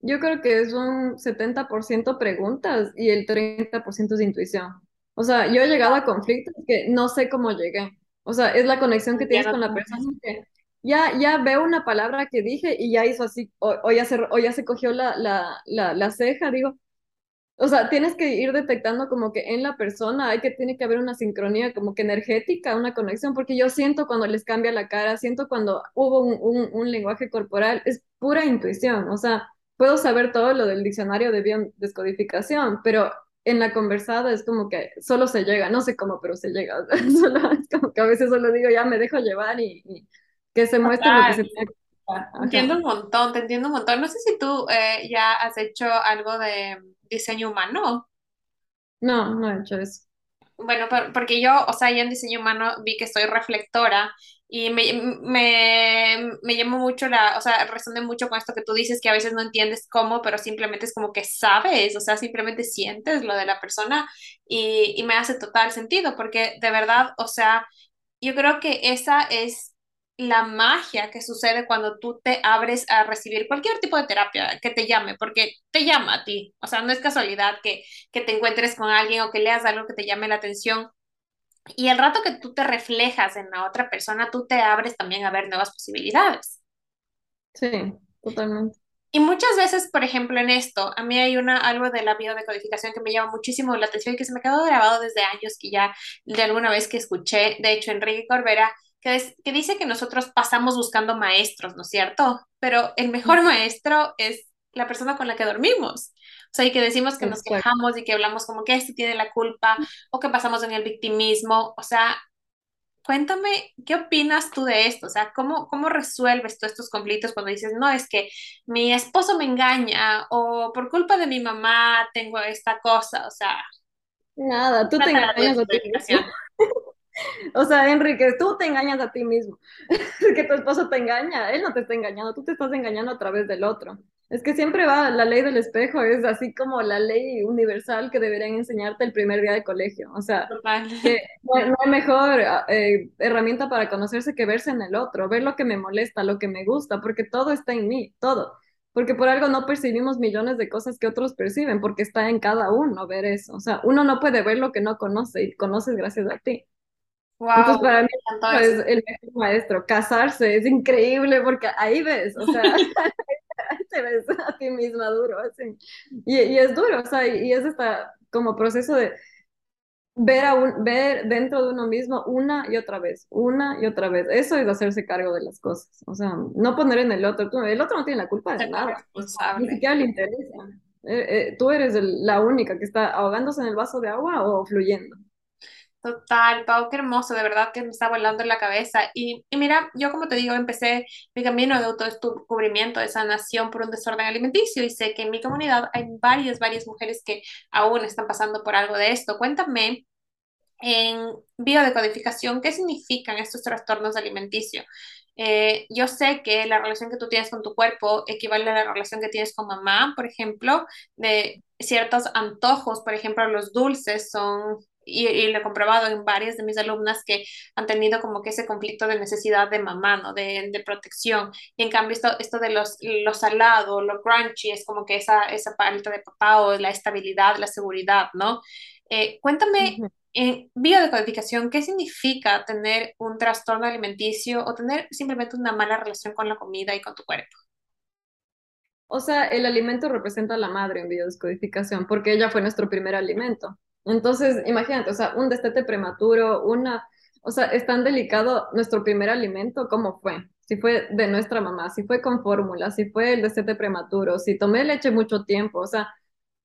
yo creo que es un 70% preguntas y el 30% es intuición. O sea, yo he llegado a conflictos que no sé cómo llegué. O sea, es la conexión que tienes con la persona que ya, ya veo una palabra que dije y ya hizo así, o, ya, se, o ya se cogió la, la, la, la ceja, digo, o sea, tienes que ir detectando como que en la persona hay que, tiene que haber una sincronía como que energética, una conexión, porque yo siento cuando les cambia la cara, siento cuando hubo un, un, lenguaje corporal, es pura intuición, o sea, puedo saber todo lo del diccionario de biodescodificación, pero en la conversada es como que solo se llega, no sé cómo, pero se llega, solo, es como que a veces solo digo, ya me dejo llevar y, que se muestre lo que se tiene que Entiendo un montón, te entiendo un montón. No sé si tú eh, ya has hecho algo de diseño humano. No, no he hecho eso. Bueno, porque yo, o sea, yo en diseño humano vi que soy reflectora y me, me, me llamó mucho la, o sea, resoné mucho con esto que tú dices, que a veces no entiendes cómo, pero simplemente es como que sabes, o sea, simplemente sientes lo de la persona y, y me hace total sentido, porque de verdad, o sea, yo creo que esa es la magia que sucede cuando tú te abres a recibir cualquier tipo de terapia que te llame, porque te llama a ti. O sea, no es casualidad que, que te encuentres con alguien o que leas algo que te llame la atención. Y el rato que tú te reflejas en la otra persona, tú te abres también a ver nuevas posibilidades. Sí, totalmente. Y muchas veces, por ejemplo, en esto, a mí hay una, algo de la biodecodificación que me llama muchísimo la atención y que se me quedó grabado desde años, que ya de alguna vez que escuché, de hecho, Enrique Corbera que, dice que nosotros pasamos buscando maestros, ¿no es cierto? Pero el mejor maestro es la persona con la que dormimos. O sea, y que decimos que nos quejamos y que hablamos como que este tiene la culpa o que pasamos en el victimismo. O sea, cuéntame, ¿qué opinas tú de esto? O sea, ¿cómo, cómo resuelves tú estos conflictos cuando dices, no, es que mi esposo me engaña o por culpa de mi mamá tengo esta cosa? O sea... Nada, tú te engañas a ti O sea, Enrique, tú te engañas a ti mismo. que tu esposo te engaña, él no te está engañando, tú te estás engañando a través del otro. Es que siempre va, la ley del espejo es así como la ley universal que deberían enseñarte el primer día de colegio. O sea, que no, hay mejor eh, herramienta para conocerse que verse en el otro, ver lo que me molesta, lo que me gusta, porque todo está en mí, todo. Porque por algo no percibimos millones de cosas que otros perciben, porque está en cada uno ver eso. O sea, uno no puede ver lo que no conoce y conoces gracias a ti. Entonces, para mí es el mejor maestro. Casarse es increíble porque ahí ves, o sea, te ves a ti misma duro, así. Y, y, es duro, o sea, y, es esta como proceso de, ver, a un, ver dentro de uno mismo una y otra vez, una y otra vez. Eso es hacerse cargo de las cosas. O sea, no poner en el otro. El otro no tiene la culpa de nada. Ni siquiera le interesa. Eh, eh, tú eres la única que está ahogándose en el vaso de agua o fluyendo. Total, Pau, qué hermoso, de verdad que me está volando en la cabeza. Y, y, mira, yo como te digo, empecé mi camino de autodescubrimiento, de sanación por un desorden alimenticio y sé que en mi comunidad hay varias, varias mujeres que aún están pasando por algo de esto. Cuéntame en biodecodificación, ¿qué significan estos trastornos alimenticios? Eh, yo sé que la relación que tú tienes con tu cuerpo equivale a la relación que tienes con mamá, por ejemplo, de ciertos antojos, por ejemplo, los dulces son y, lo he comprobado en varias de mis alumnas que han tenido como que ese conflicto de necesidad de mamá, ¿no? De, de protección. Y en cambio esto, esto de los, lo salado, lo crunchy, es como que esa, esa parte de papá o la estabilidad, la seguridad, ¿no? Eh, cuéntame, en biodecodificación, ¿qué significa tener un trastorno alimenticio o tener simplemente una mala relación con la comida y con tu cuerpo? O sea, el alimento representa a la madre en biodescodificación porque ella fue nuestro primer alimento. Entonces, imagínate, o sea, un destete prematuro, una, o sea, es tan delicado nuestro primer alimento, ¿cómo fue? Si fue de nuestra mamá, si fue con fórmula, si fue el destete prematuro, si tomé leche mucho tiempo, o sea,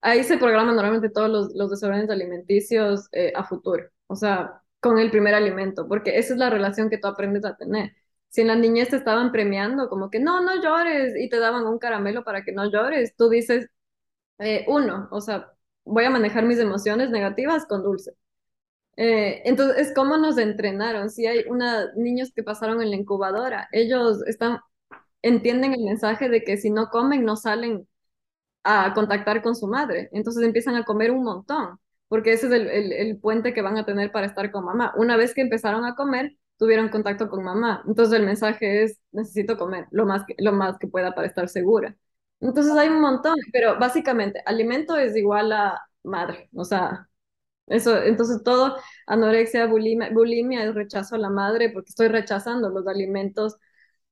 ahí se programan normalmente todos los, los desórdenes alimenticios eh, a futuro, o sea, con el primer alimento, porque esa es la relación que tú aprendes a tener. Si en la niñez te estaban premiando, como que no, no llores, y te daban un caramelo para que no llores, tú dices, eh, uno, o sea, voy a manejar mis emociones negativas con dulce. Eh, entonces, ¿cómo nos entrenaron? Si hay una, niños que pasaron en la incubadora, ellos están, entienden el mensaje de que si no comen, no salen a contactar con su madre. Entonces empiezan a comer un montón, porque ese es el, el, el puente que van a tener para estar con mamá. Una vez que empezaron a comer, tuvieron contacto con mamá. Entonces el mensaje es, necesito comer lo más que, lo más que pueda para estar segura. Entonces hay un montón, pero básicamente alimento es igual a madre, o sea, eso, entonces todo, anorexia, bulimia, bulimia es rechazo a la madre porque estoy rechazando los alimentos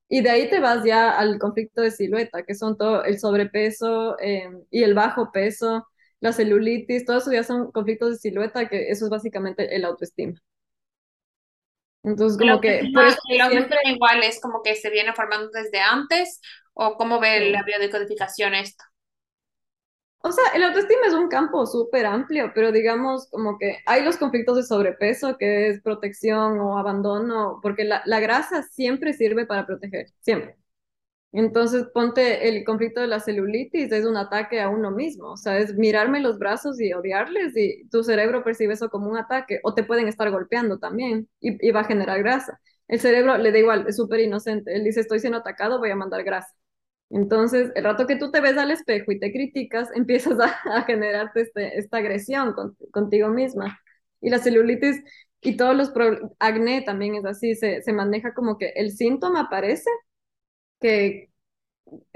y de ahí te vas ya al conflicto de silueta, que son todo el sobrepeso em, y el bajo peso, la celulitis, todo eso ya son conflictos de silueta, que eso es básicamente el autoestima. Entonces, como que... Por eso siempre... igual es como que se viene formando desde antes ¿O cómo ve la biodecodificación esto? O sea, el autoestima es un campo súper amplio, pero digamos como que hay los conflictos de sobrepeso, que es protección o abandono, porque la, la grasa siempre sirve para proteger, siempre. Entonces, ponte el conflicto de la celulitis, es un ataque a uno mismo, o sea, es mirarme los brazos y odiarles y tu cerebro percibe eso como un ataque, o te pueden estar golpeando también y, y va a generar grasa. El cerebro le da igual, es súper inocente, él dice, estoy siendo atacado, voy a mandar grasa. Entonces, el rato que tú te ves al espejo y te criticas, empiezas a, generarte este, esta agresión contigo misma. Y la celulitis y todos los acné también es así, se, se, maneja como que el síntoma aparece, que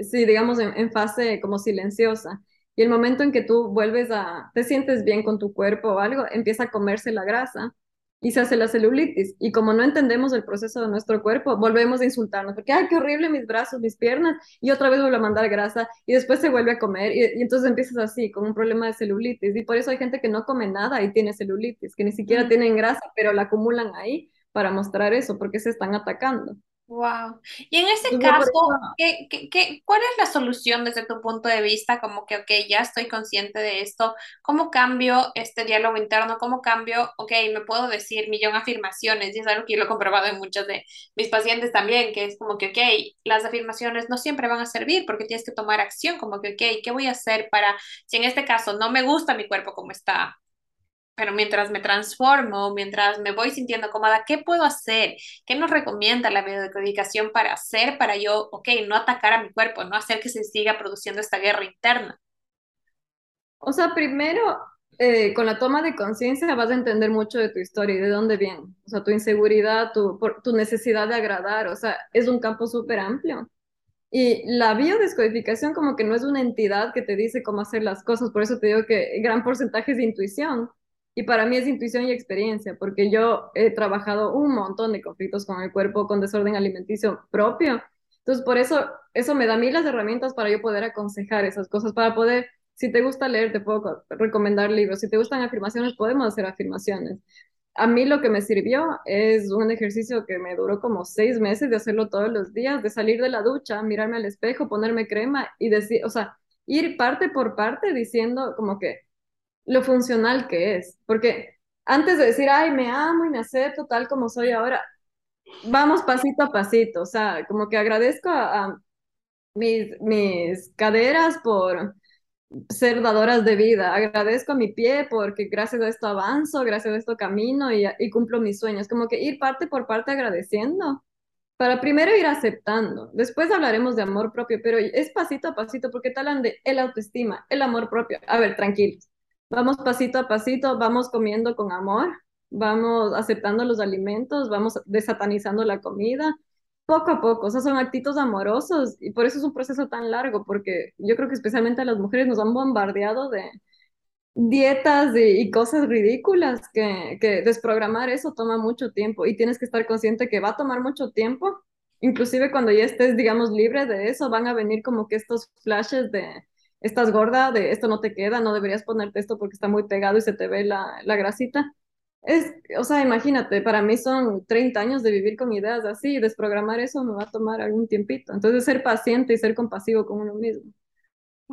sí, digamos, en, en, fase como silenciosa. Y el momento en que tú vuelves a, te sientes bien con tu cuerpo o algo, empieza a comerse la grasa y se hace la celulitis. Y como no entendemos el proceso de nuestro cuerpo, volvemos a insultarnos, porque, ay, qué horrible mis brazos, mis piernas, y otra vez vuelve a mandar grasa, y después se vuelve a comer, y, entonces empiezas así, con un problema de celulitis. Y por eso hay gente que no come nada y tiene celulitis, que ni siquiera tienen grasa, pero la acumulan ahí para mostrar eso, porque se están atacando. Wow. Y en ese caso, ¿qué, qué, qué, cuál es la solución desde tu punto de vista? Como que, ok, ya estoy consciente de esto. ¿Cómo cambio este diálogo interno? ¿Cómo cambio, ok, me puedo decir millón afirmaciones? Y es algo que yo lo he comprobado en muchos de mis pacientes también, que es como que, ok, las afirmaciones no siempre van a servir porque tienes que tomar acción, como que, ok, ¿qué voy a hacer para, si en este caso no me gusta mi cuerpo como está, pero mientras me transformo, mientras me voy sintiendo cómoda, ¿qué puedo hacer? ¿Qué nos recomienda la biodecodificación para hacer para yo, ok, no atacar a mi cuerpo, no hacer que se siga produciendo esta guerra interna? O sea, primero, eh, con la toma de conciencia vas a entender mucho de tu historia y de dónde viene. O sea, tu inseguridad, tu, tu necesidad de agradar, o sea, es un campo súper amplio. Y la biodescodificación como que no es una entidad que te dice cómo hacer las cosas, por eso te digo que gran porcentaje es de intuición. Y para mí es intuición y experiencia, porque yo he trabajado un montón de conflictos con el cuerpo, con desorden alimenticio propio. Entonces, por eso, eso me da a mí las herramientas para yo poder aconsejar esas cosas, para poder, Si te gusta leer, te puedo recomendar libros. Si te gustan afirmaciones, podemos hacer afirmaciones. A mí lo que me sirvió es un ejercicio que me duró como seis meses de hacerlo todos los días, de salir de la ducha, mirarme al espejo, ponerme crema y decir, o sea, ir parte por parte diciendo como que lo funcional que es. Porque antes de decir, ay, me amo y me acepto tal como soy ahora, vamos pasito a pasito. O sea, como que agradezco a, mis, mis caderas por ser dadoras de vida. Agradezco a mi pie porque gracias a esto avanzo, gracias a esto camino y, y, cumplo mis sueños. Como que ir parte por parte agradeciendo para primero ir aceptando. Después hablaremos de amor propio, pero es pasito a pasito porque talan de el autoestima, el amor propio. A ver, tranquilos. Vamos pasito a pasito, vamos comiendo con amor, vamos aceptando los alimentos, vamos desatanizando la comida, poco a poco, o sea, son actitos amorosos y por eso es un proceso tan largo, porque yo creo que especialmente a las mujeres nos han bombardeado de dietas y, cosas ridículas que, que desprogramar eso toma mucho tiempo y tienes que estar consciente que va a tomar mucho tiempo, inclusive cuando ya estés, digamos, libre de eso, van a venir como que estos flashes de estás gorda, de esto no te queda, no deberías ponerte esto porque está muy pegado y se te ve la, la grasita. Es, o sea, imagínate, para mí son 30 años de vivir con ideas así, y desprogramar eso me va a tomar algún tiempito. Entonces, ser paciente y ser compasivo con uno mismo.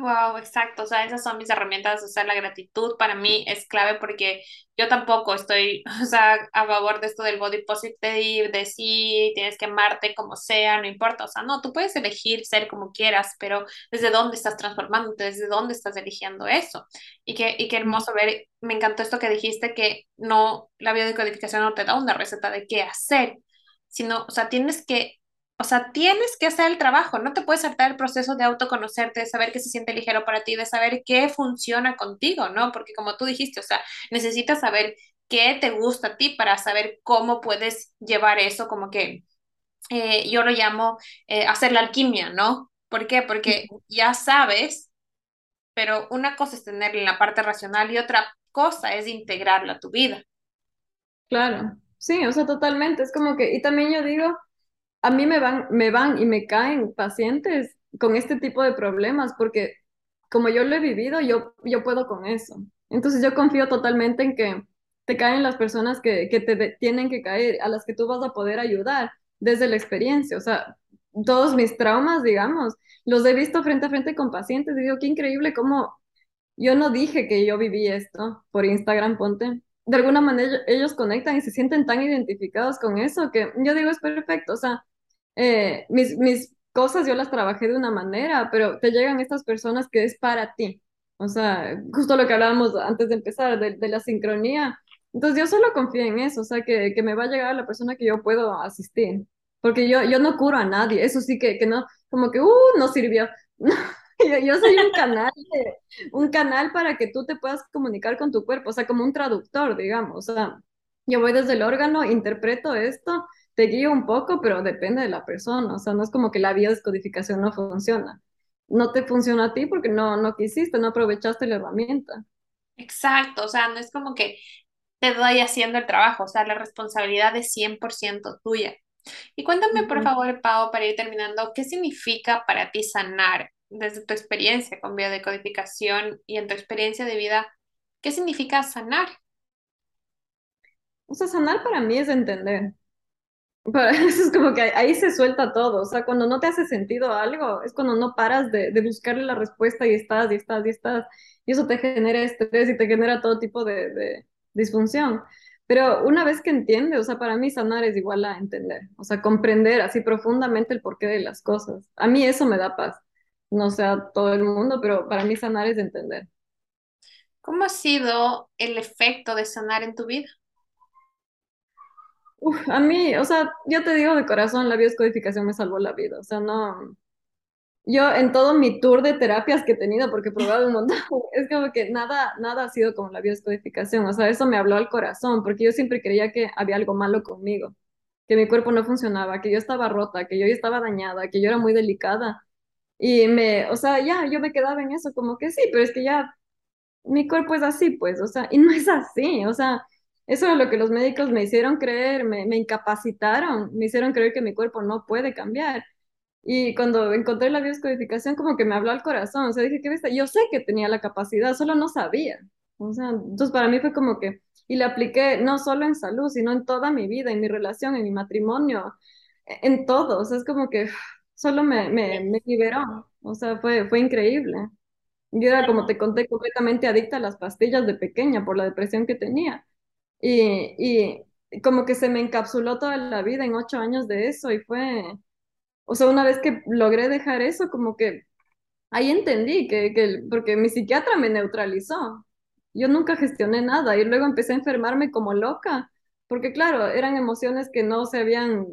Wow, exacto. O sea, esas son mis herramientas. O sea, la gratitud para mí es clave porque yo tampoco estoy, o sea, a favor de esto del body positive, de sí, tienes que amarte como sea, no importa. O sea, no, tú puedes elegir ser como quieras, pero desde dónde estás transformándote, desde dónde estás eligiendo eso. Y qué, y qué hermoso ver, me encantó esto que dijiste, que no, la biodecodificación no te da una receta de qué hacer, sino, o sea, tienes que o sea, tienes que hacer el trabajo, no te puedes saltar el proceso de autoconocerte, de saber qué se siente ligero para ti, de saber qué funciona contigo, ¿no? Porque como tú dijiste, o sea, necesitas saber qué te gusta a ti para saber cómo puedes llevar eso, como que eh, yo lo llamo eh, hacer la alquimia, ¿no? ¿Por qué? Porque ya sabes, pero una cosa es tenerla en la parte racional y otra cosa es integrarla a tu vida. Claro, sí, o sea, totalmente. Es como que, y también yo digo, a mí me van, me van y me caen pacientes con este tipo de problemas porque como yo lo he vivido, yo, yo puedo con eso. Entonces yo confío totalmente en que te caen las personas que, que te tienen que caer, a las que tú vas a poder ayudar desde la experiencia. O sea, todos mis traumas, digamos, los he visto frente a frente con pacientes digo, qué increíble cómo yo no dije que yo viví esto por Instagram, ponte. De alguna manera ellos conectan y se sienten tan identificados con eso que yo digo, es perfecto. O sea, eh, mis, mis cosas yo las trabajé de una manera, pero te llegan estas personas que es para ti. O sea, justo lo que hablábamos antes de empezar, de, de la sincronía. Entonces yo solo confío en eso, o sea, que, que, me va a llegar la persona que yo puedo asistir. Porque yo, yo no curo a nadie, eso sí que, que no, como que, uh, no sirvió. yo, yo, soy un canal, un canal para que tú te puedas comunicar con tu cuerpo, o sea, como un traductor, digamos. O sea, yo voy desde el órgano, interpreto esto te guío un poco, pero depende de la persona, o sea, no es como que la biodescodificación no funciona. No te funciona a ti porque no, no quisiste, no aprovechaste la herramienta. Exacto, o sea, no es como que te doy haciendo el trabajo, o sea, la responsabilidad es 100% tuya. Y cuéntame, por favor, Pau, para ir terminando, ¿qué significa para ti sanar desde tu experiencia con biodecodificación y en tu experiencia de vida? ¿Qué significa sanar? O sea, sanar para mí es entender. eso es como que ahí se suelta todo, o sea, cuando no te hace sentido algo, es cuando no paras de, de buscarle la respuesta y estás, y estás, y estás, y eso te genera estrés y te genera todo tipo de, de disfunción. Pero una vez que entiende, o sea, para mí sanar es igual a entender, o sea, comprender así profundamente el porqué de las cosas. A mí eso me da paz. No sé a todo el mundo, pero para mí sanar es entender. ¿Cómo ha sido el efecto de sanar en tu vida? Uf, a mí, o sea, yo te digo de corazón, la biodescodificación me salvó la vida. O sea, no. Yo en todo mi tour de terapias que he tenido, porque he probado un montón, es como que nada, nada ha sido como la biodescodificación. O sea, eso me habló al corazón, porque yo siempre creía que había algo malo conmigo, que mi cuerpo no funcionaba, que yo estaba rota, que yo estaba dañada, que yo era muy delicada. Y me, o sea, ya, yo me quedaba en eso, como que sí, pero es que ya mi cuerpo es así, pues, o sea, y no es así, o sea eso es lo que los médicos me hicieron creer, me, me incapacitaron, me hicieron creer que mi cuerpo no puede cambiar. Y cuando encontré la bioscodificación, como que me habló al corazón. O sea, dije, ¿qué ves? Yo sé que tenía la capacidad, solo no sabía. O sea, entonces para mí fue como que, y la apliqué no solo en salud, sino en toda mi vida, en mi relación, en mi matrimonio, en todo. O sea, es como que solo me, me, me liberó. O sea, fue, fue increíble. Yo era, como te conté, completamente adicta a las pastillas de pequeña por la depresión que tenía. Y, y como que se me encapsuló toda la vida en ocho años de eso y fue, o sea, una vez que logré dejar eso, como que ahí entendí que, que, porque mi psiquiatra me neutralizó. Yo nunca gestioné nada y luego empecé a enfermarme como loca, porque claro, eran emociones que no se habían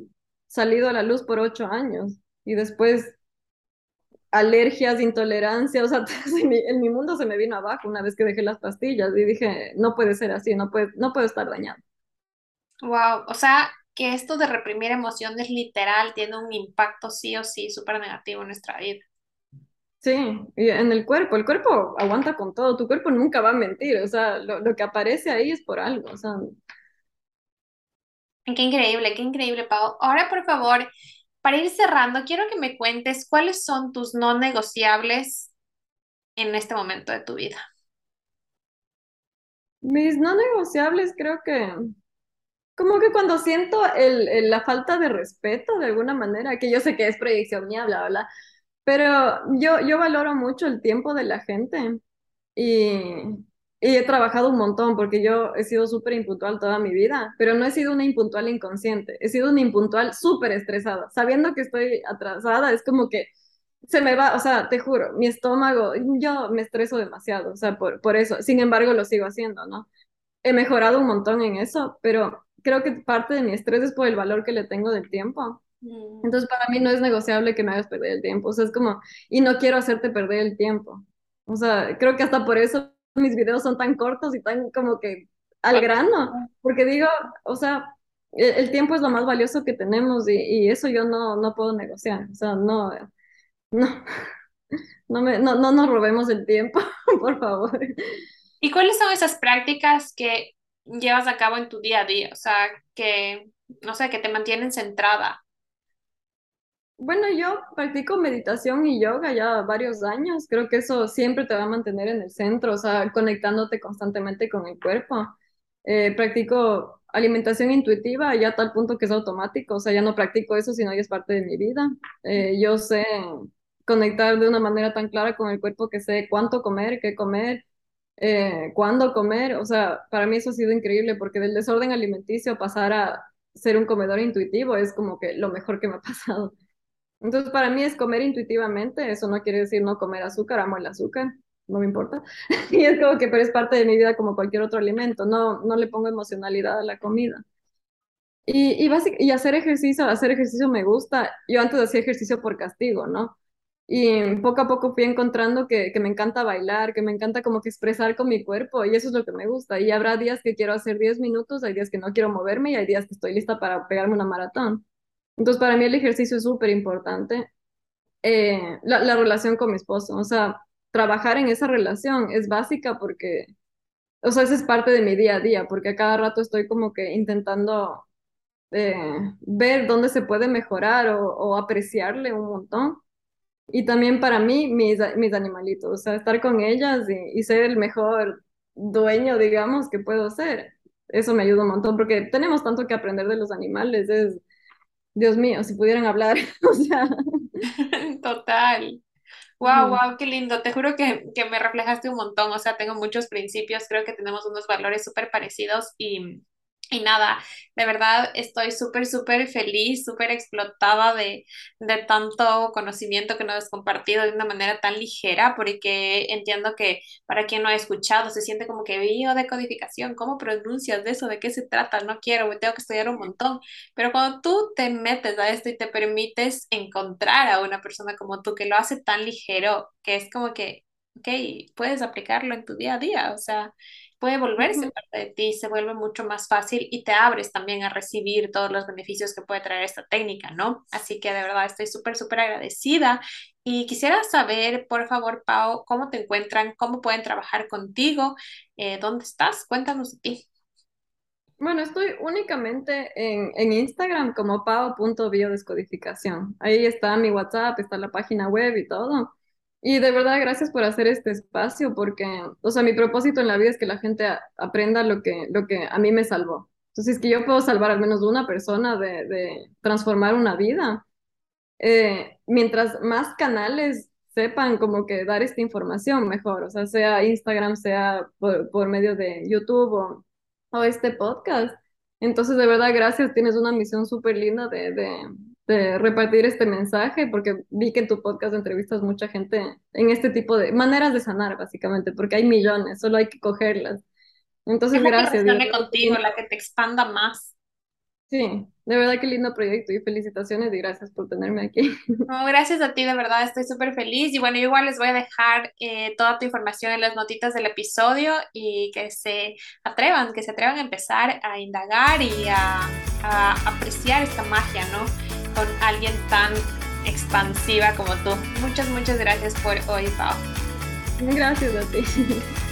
salido a la luz por ocho años y después alergias, intolerancia, o sea, en mi mundo se me vino abajo una vez que dejé las pastillas y dije, no puede ser así, no puede, no puedo estar dañado. Wow, o sea, que esto de reprimir emociones literal tiene un impacto sí o sí súper negativo en nuestra vida. Sí, y en el cuerpo, el cuerpo aguanta con todo, tu cuerpo nunca va a mentir, o sea, lo, lo que aparece ahí es por algo, o sea. Qué increíble, qué increíble, Pau. Ahora, por favor, para ir cerrando, quiero que me cuentes cuáles son tus no negociables en este momento de tu vida. Mis no negociables creo que como que cuando siento la falta de respeto de alguna manera, que yo sé que es proyección bla, bla, bla, pero yo, yo valoro mucho el tiempo de la gente y, y he trabajado un montón porque yo he sido súper impuntual toda mi vida, pero no he sido una impuntual inconsciente, he sido una impuntual súper estresada. Sabiendo que estoy atrasada, es como que se me va, o sea, te juro, mi estómago, yo me estreso demasiado, o sea, por, por eso. Sin embargo, lo sigo haciendo, ¿no? he mejorado un montón en eso, pero creo que parte de mi estrés es por el valor que le tengo del tiempo. Mm, Entonces, para mí no es negociable que me hagas perder el tiempo. O sea, es como, y no quiero hacerte perder el tiempo. O sea, creo que hasta por eso mis videos son tan cortos y tan como que al grano, porque digo, o sea, el, el tiempo es lo más valioso que tenemos y, y eso yo no, no puedo negociar. O sea, no, no, no, me, no, no nos robemos el tiempo, por favor. ¿Y cuáles son esas prácticas que llevas a cabo en tu día a día? O sea, que, no sé, que te mantienen centrada. Bueno, yo practico meditación y yoga ya varios años. Creo que eso siempre te va a mantener en el centro, o sea, conectándote constantemente con el cuerpo. Eh, practico alimentación intuitiva ya a tal punto que es automático, o sea, ya no practico eso, sino ya es parte de mi vida. Eh, yo sé conectar de una manera tan clara con el cuerpo que sé cuánto comer, qué comer, eh, cuándo comer. O sea, para mí eso ha sido increíble porque del desorden alimenticio pasar a ser un comedor intuitivo es como que lo mejor que me ha pasado. Entonces, para mí es comer intuitivamente, eso no quiere decir no comer azúcar, amo el azúcar, no me importa. Y es como que, pero es parte de mi vida como cualquier otro alimento, no, no le pongo emocionalidad a la comida. Y, y, básic- y hacer ejercicio, hacer ejercicio me gusta. Yo antes hacía ejercicio por castigo, ¿no? Y poco a poco fui encontrando que, que me encanta bailar, que me encanta como que expresar con mi cuerpo y eso es lo que me gusta. Y habrá días que quiero hacer 10 minutos, hay días que no quiero moverme y hay días que estoy lista para pegarme una maratón. Entonces, para mí el ejercicio es súper importante. Eh, la, la relación con mi esposo, o sea, trabajar en esa relación es básica porque, o sea, esa es parte de mi día a día, porque a cada rato estoy como que intentando eh, ver dónde se puede mejorar o, o apreciarle un montón. Y también para mí, mis, mis animalitos, o sea, estar con ellas y, y ser el mejor dueño, digamos, que puedo ser. Eso me ayuda un montón porque tenemos tanto que aprender de los animales. Es, Dios mío, si pudieran hablar, o sea. Total. Wow, wow, qué lindo. Te juro que, que me reflejaste un montón. O sea, tengo muchos principios, creo que tenemos unos valores súper parecidos y, y nada, de verdad estoy súper, súper feliz, súper explotada de, de tanto conocimiento que nos has compartido de una manera tan ligera, porque entiendo que para quien no ha escuchado se siente como que biodecodificación, ¿cómo pronuncias eso? ¿De qué se trata? No quiero, me tengo que estudiar un montón. Pero cuando tú te metes a esto y te permites encontrar a una persona como tú que lo hace tan ligero, que es como que, ok, puedes aplicarlo en tu día a día, o sea, puede volverse parte de ti, se vuelve mucho más fácil y te abres también a recibir todos los beneficios que puede traer esta técnica, ¿no? Así que de verdad estoy súper, súper agradecida y quisiera saber, por favor, Pau, cómo te encuentran, cómo pueden trabajar contigo, eh, dónde estás, cuéntanos de ti. Bueno, estoy únicamente en, en Instagram como pao.biodescodificación. Ahí está mi WhatsApp, está la página web y todo. Y de verdad, gracias por hacer este espacio, porque, o sea, mi propósito en la vida es que la gente aprenda lo que, lo que a mí me salvó. Entonces, que yo puedo salvar al menos una persona de, de transformar una vida, eh, mientras más canales sepan como que dar esta información mejor, o sea, sea Instagram, sea por, por medio de YouTube o, o este podcast. Entonces, de verdad, gracias, tienes una misión súper linda de, de repartir este mensaje, porque vi que en tu podcast entrevistas mucha gente en este tipo de maneras de sanar, básicamente, porque hay millones, solo hay que cogerlas. Es Entonces, que gracias. Dios. resuene contigo, la que te expanda más. Sí, de verdad qué lindo proyecto y felicitaciones y gracias por tenerme aquí. No, gracias a ti, de verdad, estoy súper feliz. Y bueno, yo igual les voy a dejar eh, toda tu información en las notitas del episodio y que se atrevan, que se atrevan a empezar a indagar y a, a apreciar esta magia, ¿no? Con alguien tan expansiva como tú. Muchas, muchas gracias por hoy, Pau. Gracias a ti.